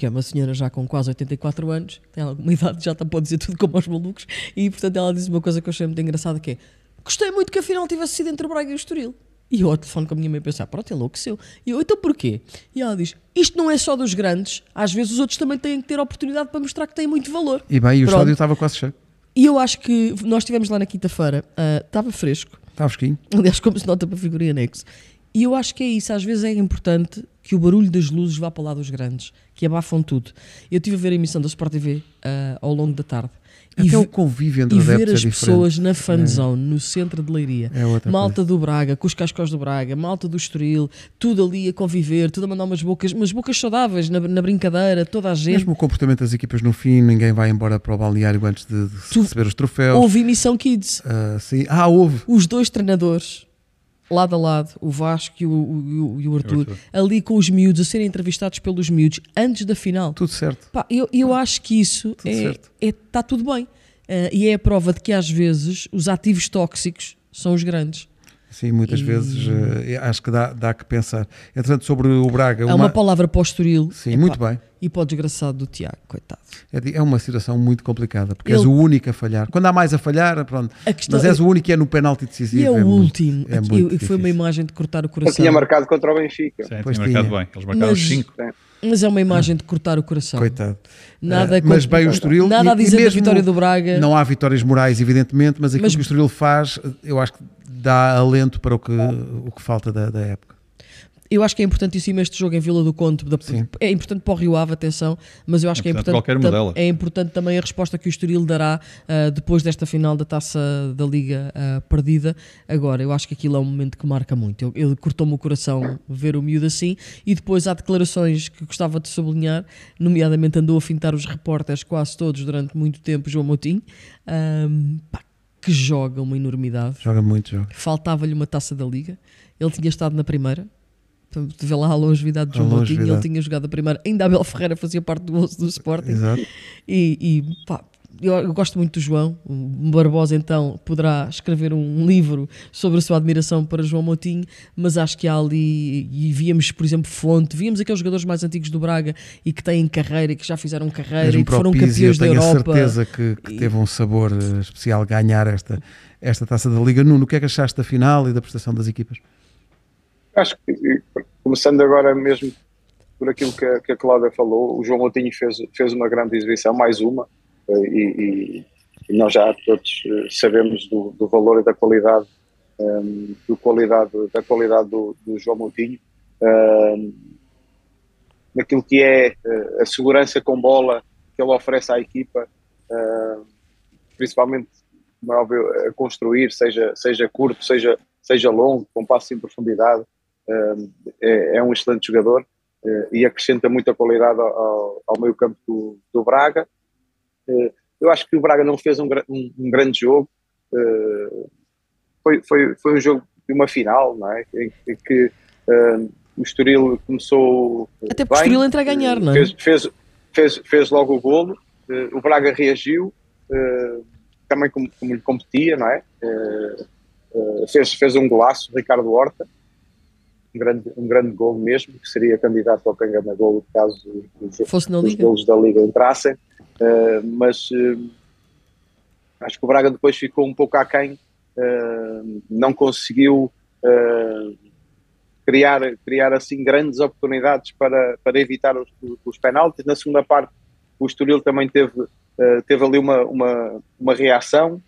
Porque é uma senhora já com quase 84 anos, tem alguma idade, já está pode dizer tudo como aos malucos, e portanto ela diz uma coisa que eu achei muito engraçada que é gostei muito que a final tivesse sido entre o Braga e o Estoril. E eu ao telefone com a minha mãe a pensar, pronto, enlouqueceu. E eu, então porquê? E ela diz, isto não é só dos grandes, às vezes os outros também têm que ter a oportunidade para mostrar que têm muito valor. E bem, e o Pronto. estádio estava quase cheio. E eu acho que nós estivemos lá na quinta-feira, ah, estava fresco, Estava fresquinho. Aliás, como se nota para figura em anexo. E eu acho que é isso. Às vezes é importante que o barulho das luzes vá para lá dos grandes, que abafam tudo. Eu estive a ver a emissão da Sport TV ah, ao longo da tarde. E, Até o ve- convívio entre e os ver as é pessoas na fanzone, no centro de Leiria. É outra malta do Braga, com os cascóis do Braga, malta do Estoril, tudo ali a conviver, tudo a mandar umas bocas, umas bocas saudáveis na, na brincadeira, toda a gente. Mesmo o comportamento das equipas no fim, ninguém vai embora para o balneário antes de, de receber os troféus. Houve emissão Kids. Ah, sim. ah, houve. os dois treinadores, lado a lado, o Vasco e o, o- e o Arthur, Arthur. ali com os miúdos, a serem entrevistados pelos miúdos antes da final. Tudo certo. Pá, eu, eu acho que isso Tudo é, certo. é- tá tudo bem. Ah, e é a prova de que às vezes os ativos tóxicos são os grandes. Sim, muitas E- vezes eh, acho que dá, dá que pensar. Entretanto, sobre o Braga, Há uma palavra para o Estoril Sim, epá, muito bem. e para o desgraçado do Tiago, coitado. É, é uma situação muito complicada, porque Ele- és o único a falhar. Quando há mais a falhar, pronto. A questão Mas és o único que é no penalti decisivo. E é o muito- último. é muito eu- foi uma imagem de cortar o Eu coração. tinha marcado contra o Benfica. Sim, Pois tinha marcado tinha. bem. Eles marcaram Mas- 5. Mas é uma imagem de cortar o coração. Coitado. Nada Eh, mas bem o Estoril. Nada e- a e dizer da vitória do Braga. Não há vitórias morais, evidentemente, mas aquilo Mas- que o Estoril faz, eu acho que dá alento para o que, o que falta da, da época. Eu acho que é importantíssimo este jogo em Vila do Conde. da-. É importante para o Rio Ave, atenção, mas eu acho É que é importante é importante também a resposta que o Estoril dará ah, depois desta final da taça da Liga ah, perdida. Agora, eu acho que aquilo é um momento que marca muito. Eu, eu- cortou-me o coração ver o miúdo assim. E depois há declarações que gostava de sublinhar, nomeadamente andou a fintar os repórteres quase todos durante muito tempo, João Moutinho, Ahm, pá, que joga uma enormidade Joga muito, joga. faltava-lhe uma taça da Liga. Ele tinha estado na primeira. Portanto, Vê lá a longevidade de João Moutinho. Ele tinha jogado a primeira. Ainda Abel Ferreira fazia parte do 11 do Sporting. Exato. E, e, pá, eu, eu gosto muito do João. O Barbosa, então, poderá escrever um livro sobre a sua admiração para João Moutinho, mas acho que há ali, e víamos, por exemplo, Fonte, víamos aqueles jogadores mais antigos do Braga e que têm carreira e que já fizeram carreira Mesmo e que foram Pizzi, eu campeões da tenho a Europa. certeza que, que E- teve um sabor eh, especial ganhar esta, esta taça da Liga. Nuno, o que é que achaste da final e da prestação das equipas? Acho que, e, começando agora mesmo por aquilo que a, que a Cláudia falou, o João Moutinho fez, fez uma grande exibição, mais uma, eh, e, e- nós já todos eh, sabemos do, do valor e da qualidade, ehm, do qualidade da qualidade do, do João Moutinho. Ehm, naquilo que é eh, a segurança com bola que ele oferece à equipa, ehm, principalmente, como é óbvio, a construir, seja, seja curto, seja, seja longo, com passo em profundidade, é, é um excelente jogador eh, e acrescenta muita qualidade ao, ao meio campo do, do Braga. Eh, eu acho que o Braga não fez um, um- um grande jogo, eh, foi, foi, foi um jogo de uma final, não é? Em, em que eh, o Estoril começou Até porque o bem, Estoril entra a ganhar, não é? Fez, fez, fez, fez logo o golo, o Braga reagiu, também como, como lhe competia, não é? Fez, fez um golaço, Ricardo Horta, um grande, um grande gol mesmo, que seria candidato ao Cangana Gol caso os, Fosse os golos da Liga entrassem, eh, mas eh, acho que o Braga depois ficou um pouco aquém, eh, não conseguiu eh, criar, criar assim grandes oportunidades para, para evitar os, os penaltis. Na segunda parte, o Estoril também teve, teve ali uma, uma, uma reação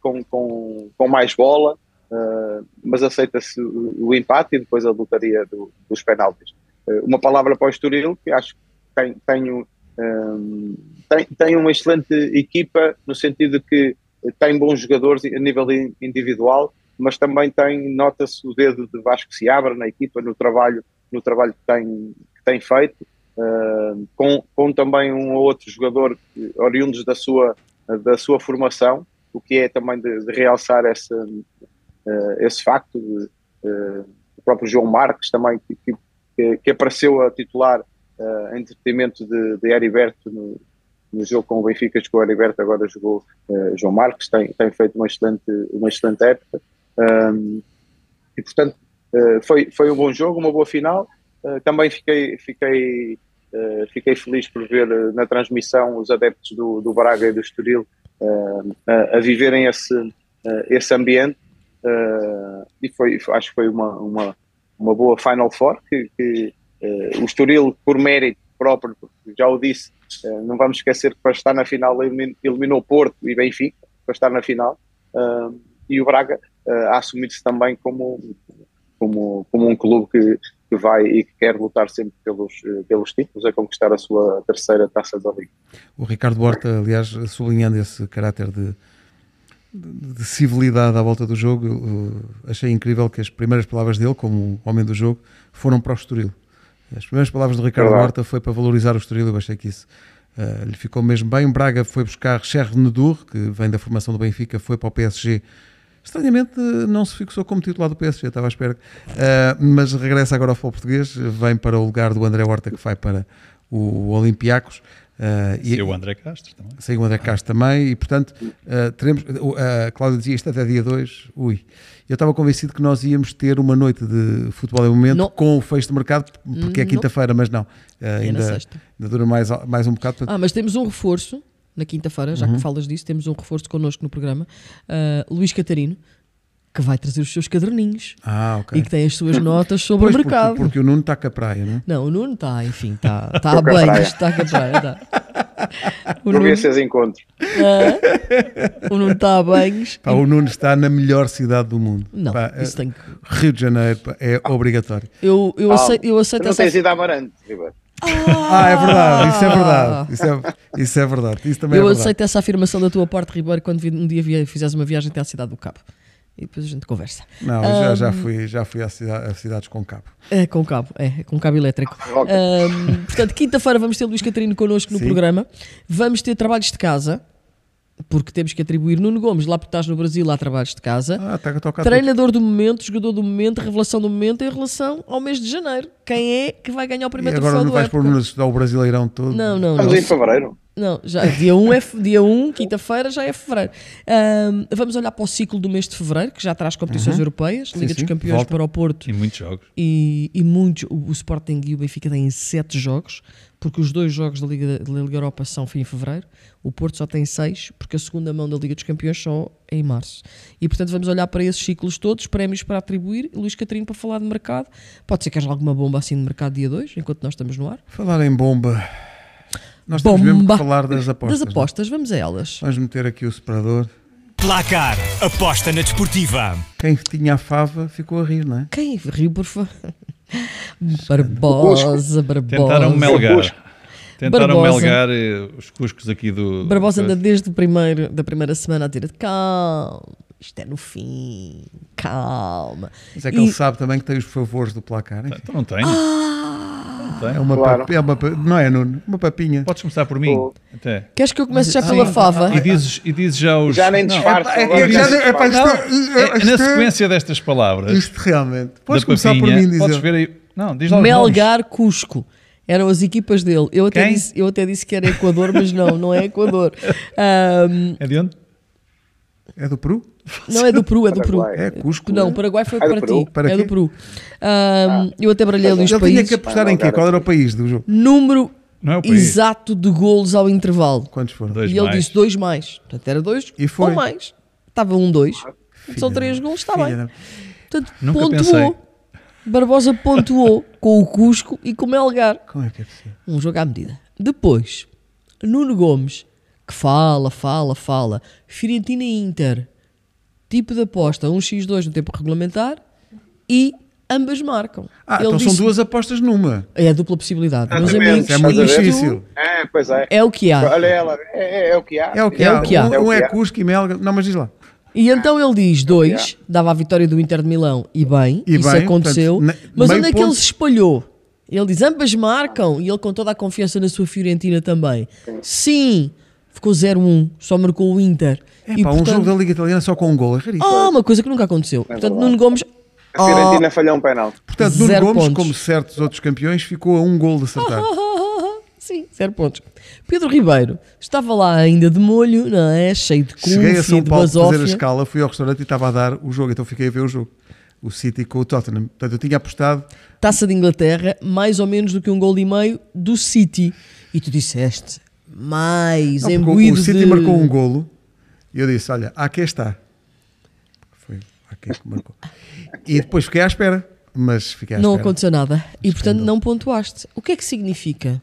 com, com, com mais bola, eh, mas aceita-se o, o empate e depois a lutaria do- dos penaltis. Eh, uma palavra para o Estoril, que acho que tem, tenho, ehm, tem, tem uma excelente equipa, no sentido que tem bons jogadores a nível in- individual, mas também tem, nota-se o dedo de Vasco Seabra na equipa, no trabalho, no trabalho que, tem, que tem feito. eh, com, com também um ou outro jogador oriundos da sua, da sua formação, o que é também de, de realçar essa, esse facto. Eh, o próprio João Marques também, que, que- que, apareceu a titular eh, em detrimento de, de Heriberto no, no jogo com o Benfica, jogou Heriberto, agora jogou eh, João Marques, tem, tem feito uma excelente, uma excelente época. Um, e portanto, eh, foi, foi um bom jogo, uma boa final. Eh, também fiquei, fiquei, eh, fiquei feliz por ver eh, na transmissão os adeptos do, do Braga e do Estoril eh, a, a viverem esse, eh, esse ambiente. Eh, e foi, acho que foi uma, uma, uma boa Final Four que, que eh, o Estoril, por mérito próprio, já o disse, eh, não vamos esquecer que para estar na final elimin- eliminou Porto e Benfica, para estar na final, eh, e o Braga eh, a assumir-se também como, como, como um clube que, que vai e que quer lutar sempre pelos, eh, pelos títulos, a conquistar a sua terceira taça da Liga. O Ricardo Horta, aliás, sublinhando esse caráter de, de, de civilidade à volta do jogo, eu, eu achei incrível que as primeiras palavras dele, como homem do jogo, foram para o Estoril. As primeiras palavras do Ricardo. Horta foi para valorizar o Estoril, eu achei que isso eh, lhe ficou mesmo bem. Braga foi buscar Cher Nedur, que vem da formação do Benfica, foi para o PSG. Estranhamente eh, não se fixou como titular do PSG, estava à espera. Eh, mas regressa agora ao futebol português, vem para o lugar do André Horta, que vai para o Olympiacos. Eh, E o André Castro também. Saiu o André Castro também e, portanto, eh, teremos. o- A Cláudia dizia isto até dia 2. Ui. Eu estava convencido que nós íamos ter uma noite de futebol em momento Não. com o fecho de mercado, porque é Não. quinta-feira, mas não. É na ainda, sexta. ainda dura mais, mais um bocado. portanto, Ah, mas temos um reforço na quinta-feira, Uhum. já que falas disso, temos um reforço connosco no programa. Luís Catarino, que vai trazer os seus caderninhos Ah, ok. e que tem as suas notas sobre Pois, o mercado. Porque, porque o Nuno está com a praia, não é? Não, o Nuno está, enfim, está tá a está com a praia. Tá. O Por Nuno esses encontros. ah, o Nuno está a banhos. Pá, o Nuno está na melhor cidade do mundo. Não, Pá, isso eh, tem que. Rio de Janeiro pá, é obrigatório. Eu, eu Ah, aceito, eu Tu aceito não essa. tens ido a Amarante, Ribeiro. Ah, é verdade, isso é verdade. Isso é, isso é verdade. Isso também Eu é verdade. aceito essa afirmação da tua parte, Ribeiro, quando um dia fizeres uma viagem até à cidade do Cabo. E depois a gente conversa. Não, eu já, já fui, já fui a, cida- a cidades com cabo. É, com cabo, é, com cabo elétrico. Ok. Ahm, portanto, quinta-feira vamos ter Luís Catarino connosco no Sim. programa. Vamos ter trabalhos de casa, porque temos que atribuir Nuno Gomes, lá porque estás no Brasil, há trabalhos de casa. Ah, está a tocar Treinador do momento, jogador do momento, revelação do momento em relação ao mês de janeiro. Quem é que vai ganhar o E primeiro agora troféu não vais época? pôr-me a estudar o Brasileirão todo? Não, não, não. Estamos em fevereiro. Não, já, dia 1, é, dia 1 quinta-feira, já é fevereiro. Ahm, vamos olhar para o ciclo do mês de fevereiro, que já traz competições europeias, Liga Uhum. sim, dos Campeões volta. para o Porto E muitos jogos. e, e muitos. O, o Sporting e o Benfica têm sete jogos, porque os dois jogos da Liga, da Liga Europa são fim em fevereiro. O Porto só tem seis, porque a segunda mão da Liga dos Campeões só é em março. E portanto vamos olhar para esses ciclos todos, prémios para atribuir. Luís Catarino para falar de mercado. Pode ser que haja alguma bomba assim de mercado dia 2, enquanto nós estamos no ar. Falar em bomba. Nós temos mesmo que falar das apostas. das não é? apostas, vamos a elas. Vamos meter aqui o separador. Placar. Aposta na desportiva. Quem tinha a fava ficou a rir, não é? Quem riu, por favor? Barbosa, Barbosa. Tentaram melgar. Tentaram Barbosa. melgar eh, os cuscos aqui do. Barbosa anda desde o primeiro, da primeira semana a dizer calma, isto é no fim, calma. Mas é que E- ele sabe também que tem os favores do placar. enfim. Então não tenho. Ah, Não É uma, Claro. pa- é uma pa- não é, Nuno? Uma papinha. Podes começar por mim. Tô. Até. queres que eu comece já Ah, pela ah, fava? E dizes, e dizes já os. Já nem disfarça. é- é- é- é- é- é- é, na é- sequência destas palavras. Isto realmente. Podes começar por papinha, mim dizer. Podes ver aí. Não, diz lá. Melgar Cusco. Eram as equipas dele. Eu até, Quem? disse, eu até disse que era Equador, mas não, não é Equador. Ahm, É de onde? É do Peru? Não é do Peru, é do Peru. É Cusco. Não, o é? Paraguai foi É do para Peru? ti. Para é quê? do Peru. Ahm, eu até baralhei ali os Ele tinha países. que apostar em quê? Ah, Qual era o país do jogo? Número Não é o país. exato de golos ao intervalo. Quantos foram? Dois e ele mais. disse dois mais. Portanto, era dois E foi. ou mais. Estava um, dois. São Filha três da- golos, está filha bem. da- Portanto, Nunca pontuou. pensei. Barbosa pontuou com o Cusco e com o Melgar. Como é que é possível? Um jogo à medida. Depois, Nuno Gomes, que fala, fala, fala. Fiorentina e Inter. Tipo de aposta, 1x2 no tempo regulamentar. E ambas marcam. Ah, Ele então são disse- duas apostas numa. É a dupla possibilidade. Meus Exatamente. amigos, é muito difícil. É, pois é. é o que há. Olha ela, é, é- é o que há. É o que É há. o que há. Um, É um é. Cusco e Melga. Não, mas diz lá. E então ele diz dois, dava a vitória do Inter de Milão e bem, E isso bem, aconteceu. portanto, mas onde é que ponto. ele se espalhou? Ele diz: ambas marcam. E ele, com toda a confiança na sua Fiorentina também. Sim, ficou 0-1. Só marcou o Inter. É e, pá, um portanto, jogo da Liga Italiana só com um gol, é raríssimo. Ah, uma coisa que nunca aconteceu. portanto, verdade. Nuno Gomes. A Fiorentina falhou um penal. Portanto, Nuno zero Gomes, pontos. como certos outros campeões, ficou a um gol de acertar. Sim, zero pontos. Pedro Ribeiro estava lá ainda de molho, não é? Cheio de Cheguei a São de Paulo fazer a escala, fui ao restaurante e estava a dar o jogo, então fiquei a ver o jogo. O City com o Tottenham. Portanto, eu tinha apostado. Taça de Inglaterra, mais ou menos do que um gol e meio do City. E tu disseste, mais Não, porque imbuído o City de... marcou um golo e eu disse: Olha, aqui está. Foi aqui que marcou. E depois fiquei à espera, mas fiquei à Não espera. aconteceu nada. E portanto não pontuaste. O que é que significa?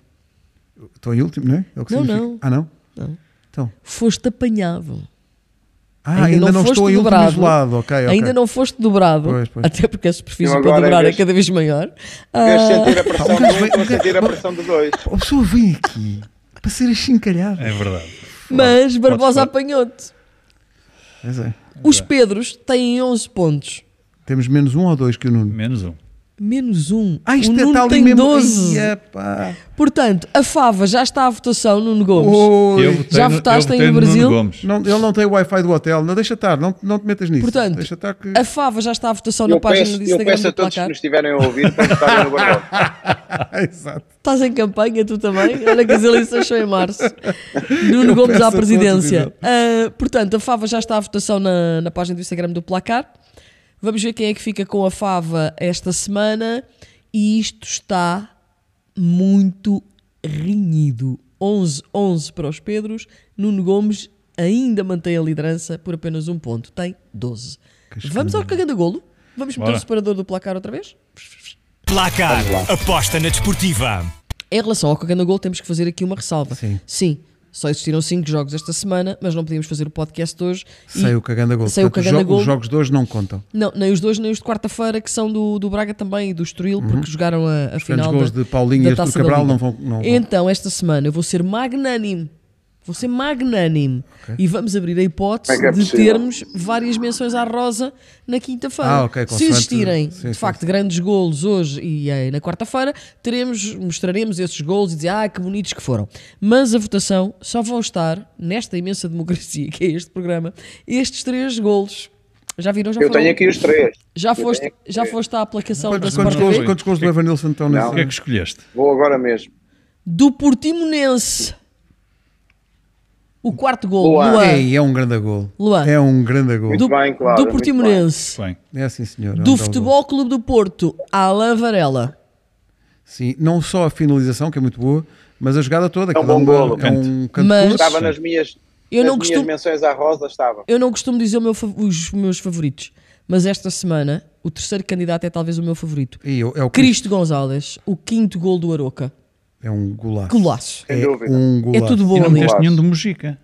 Estou em último, não é? É o que Não, significa. não. Ah, não? Não. Então. Foste apanhado. Ah, ainda, não, foste estou em último dobrado. isolado. Ok. Ainda não foste dobrado. Pois, pois. Até porque a superfície para dobrar é cada vez maior. Em vez de Ah, sentir a pressão o de gajo um, sentir a pressão de dois. A pessoa vem aqui para ser achincalhada. É verdade. mas Barbosa Podes- apanhou-te. Pois é. Os Pedros têm 11 pontos. Temos menos um ou dois que o Nuno. Menos um. Menos um. Ah, isto o é Nuno tal tem mesmo. 12. Ia, pá. Portanto, a Fava já está à votação, Nuno Gomes. Oi. Eu votei Já no- votaste eu aí no Nuno Brasil? Gomes. Não, ele não tem o Wi-Fi do hotel. Não, deixa estar. Não, não te metas nisso. Portanto, deixa estar que. A Fava já está à votação na Eu página peço, do eu Instagram peço a do todos que Placar. nos estiverem a ouvir para votarem no. Exato. Estás em campanha, tu também? Olha que as eleições são em março. Nuno Eu Gomes à presidência. Ah, portanto, a Fava já está à votação na, na página do Instagram do Placar. Vamos ver quem é que fica com a Fava esta semana. E isto está muito renhido. 11-11 para os Pedros. Nuno Gomes ainda mantém a liderança por apenas um ponto. Tem 12. Vamos ao cagando golo? Vamos meter Bora. o separador do placar outra vez? Placar. Aposta na desportiva. Em relação ao Cagando Gol, temos que fazer aqui uma ressalva. Sim. Só existiram 5 jogos esta semana, mas não podíamos fazer o podcast hoje. Sei o cagando a gol. Sei o Portanto, jo- gol. Os jogos de hoje não contam. Não, nem os dois, nem os de quarta-feira, que são do, do Braga também e do Estoril, porque jogaram a, a Uhum. Os final grandes gols da, de Paulinho e Cabral não vão. Não vão. Então, esta semana eu vou ser magnânimo. Vou ser magnânimo. E vamos abrir a hipótese é é de termos várias menções à rosa na quinta-feira. Ah, ok, Se existirem, sim, de sim, facto, sim. grandes golos hoje e eh, na quarta-feira, teremos, mostraremos esses golos e dizer, ah, que bonitos que foram. Mas a votação só vão estar, nesta imensa democracia que é este programa, estes três golos. Já viram? Já Eu foram? tenho aqui os três. Já Eu foste, já três. foste à aplicação Quantos, da quantos, gols, quantos gols do Evanilson estão nesse? O que é que escolheste? Vou agora mesmo. Do Portimonense. O quarto gol, Luan. Luan. Ei, é um grande gol. Luan. É um grande gol. Muito do, bem, claro, do muito Portimonense. Bem, É assim, senhor. é um Do Futebol Clube do Porto, Alain Varela. Sim, não só a finalização, que é muito boa, mas a jogada toda. É um bom golo. É um canto Mas-. Estava nas minhas, Eu nas não minhas costumo- menções à Rosa, estava. Eu não costumo dizer o meu os meus favoritos, mas esta semana o terceiro candidato é talvez o meu favorito. E eu- é o Cristo. Cristo Gonzalez, o quinto gol do Aroca. É um golaço. Golaço. Sem É dúvida. um É golaço. tudo e bom não ali. meteste Golaço. nenhum de Mujica.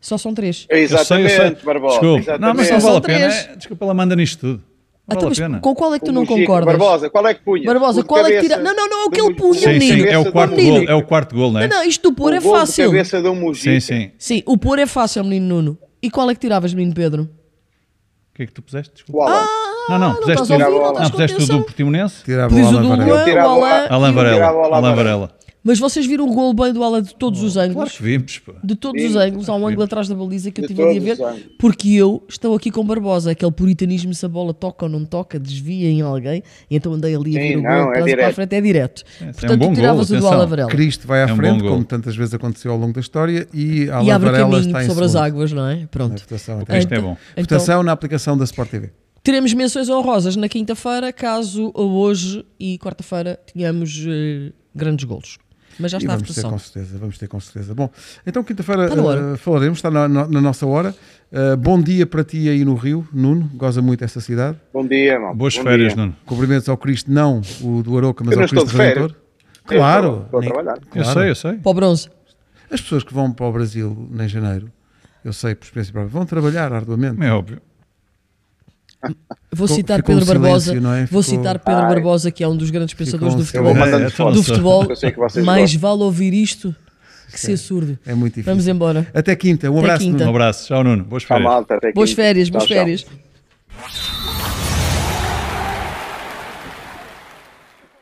Só são três. É Eu sei, Exatamente, eu sei. Barbosa. Desculpa. exatamente. Não, mas Só não são vale a pena. três. É, Desculpa, ela manda nisto tudo. Não Então, vale pena. com qual é que tu O não Mujica. concordas? Barbosa, qual é que punha? Barbosa, O de qual é que tira- Não, não, não, do aquele Mujica. punha, Sim, sim, menino. é o quarto Menino. gol, é o quarto gol, não é? Não, não, isto do pôr O é de fácil. cabeça do Mujica. Sim, sim. Sim, o pôr é fácil, menino Nuno. E qual é que tiravas, menino Pedro? O que é que tu puseste? Desculpa. O Alan. Não, não, não puseste estás a o ouvir, não não, puseste o do Portimonense. Tirava o o o o Alain o- Varela. o Alain Varela. Mas vocês viram o gol bem do Ala de todos os Claro ângulos? que vimos, pá. De todos Sim, os ângulos, há um claro ângulo atrás da baliza que eu tive ali a ver, os porque eu estou aqui com Barbosa, aquele puritanismo se a bola toca ou não toca, desvia em alguém, e então andei ali a Sim, ver o não, gol, é trás para a direto. frente, é direto. é um Portanto, bom tu tiravas golo, o do atenção. Ala Varela. Cristo vai à É um frente, bom gol. como tantas vezes aconteceu ao longo da história, e a E Alan abre Varela caminho está em sobre as águas, não é? Pronto. votação, O até. Cristo é bom. Então, Votação na aplicação da Sport TV. teremos menções honrosas na quinta-feira, caso hoje e quarta-feira tenhamos eh, grandes golos. Mas já E está a vamos ter votação. com certeza, vamos ter com certeza. Bom, então quinta-feira eh, falaremos, está na, na- na nossa hora. Eh, bom dia para ti aí no Rio, Nuno, goza muito essa cidade. Bom dia, irmão. Boas Bom férias, dia. Nuno. Cumprimentos ao Cristo, não o do Aroca, mas Eu ao estou Cristo. Redentor. Claro, estou a nem- trabalhar. Eu claro. sei, eu sei. Para o bronze. As pessoas que vão para o Brasil em janeiro, eu sei por experiência própria, vão trabalhar arduamente. É óbvio. Vou citar ficou Pedro um silêncio, Barbosa. não é? Vou Ficou- citar Pedro Ai. Barbosa, que é um dos grandes pensadores um do silêncio. Futebol. É, fotos. do futebol, mais vale ouvir isto que ser surdo. É muito difícil. Vamos embora. Até quinta, um Até abraço. quinta. Nuno. Um abraço. Tchau, Nuno. Boas férias. malta. Boas férias, boas Tchau, tchau. férias.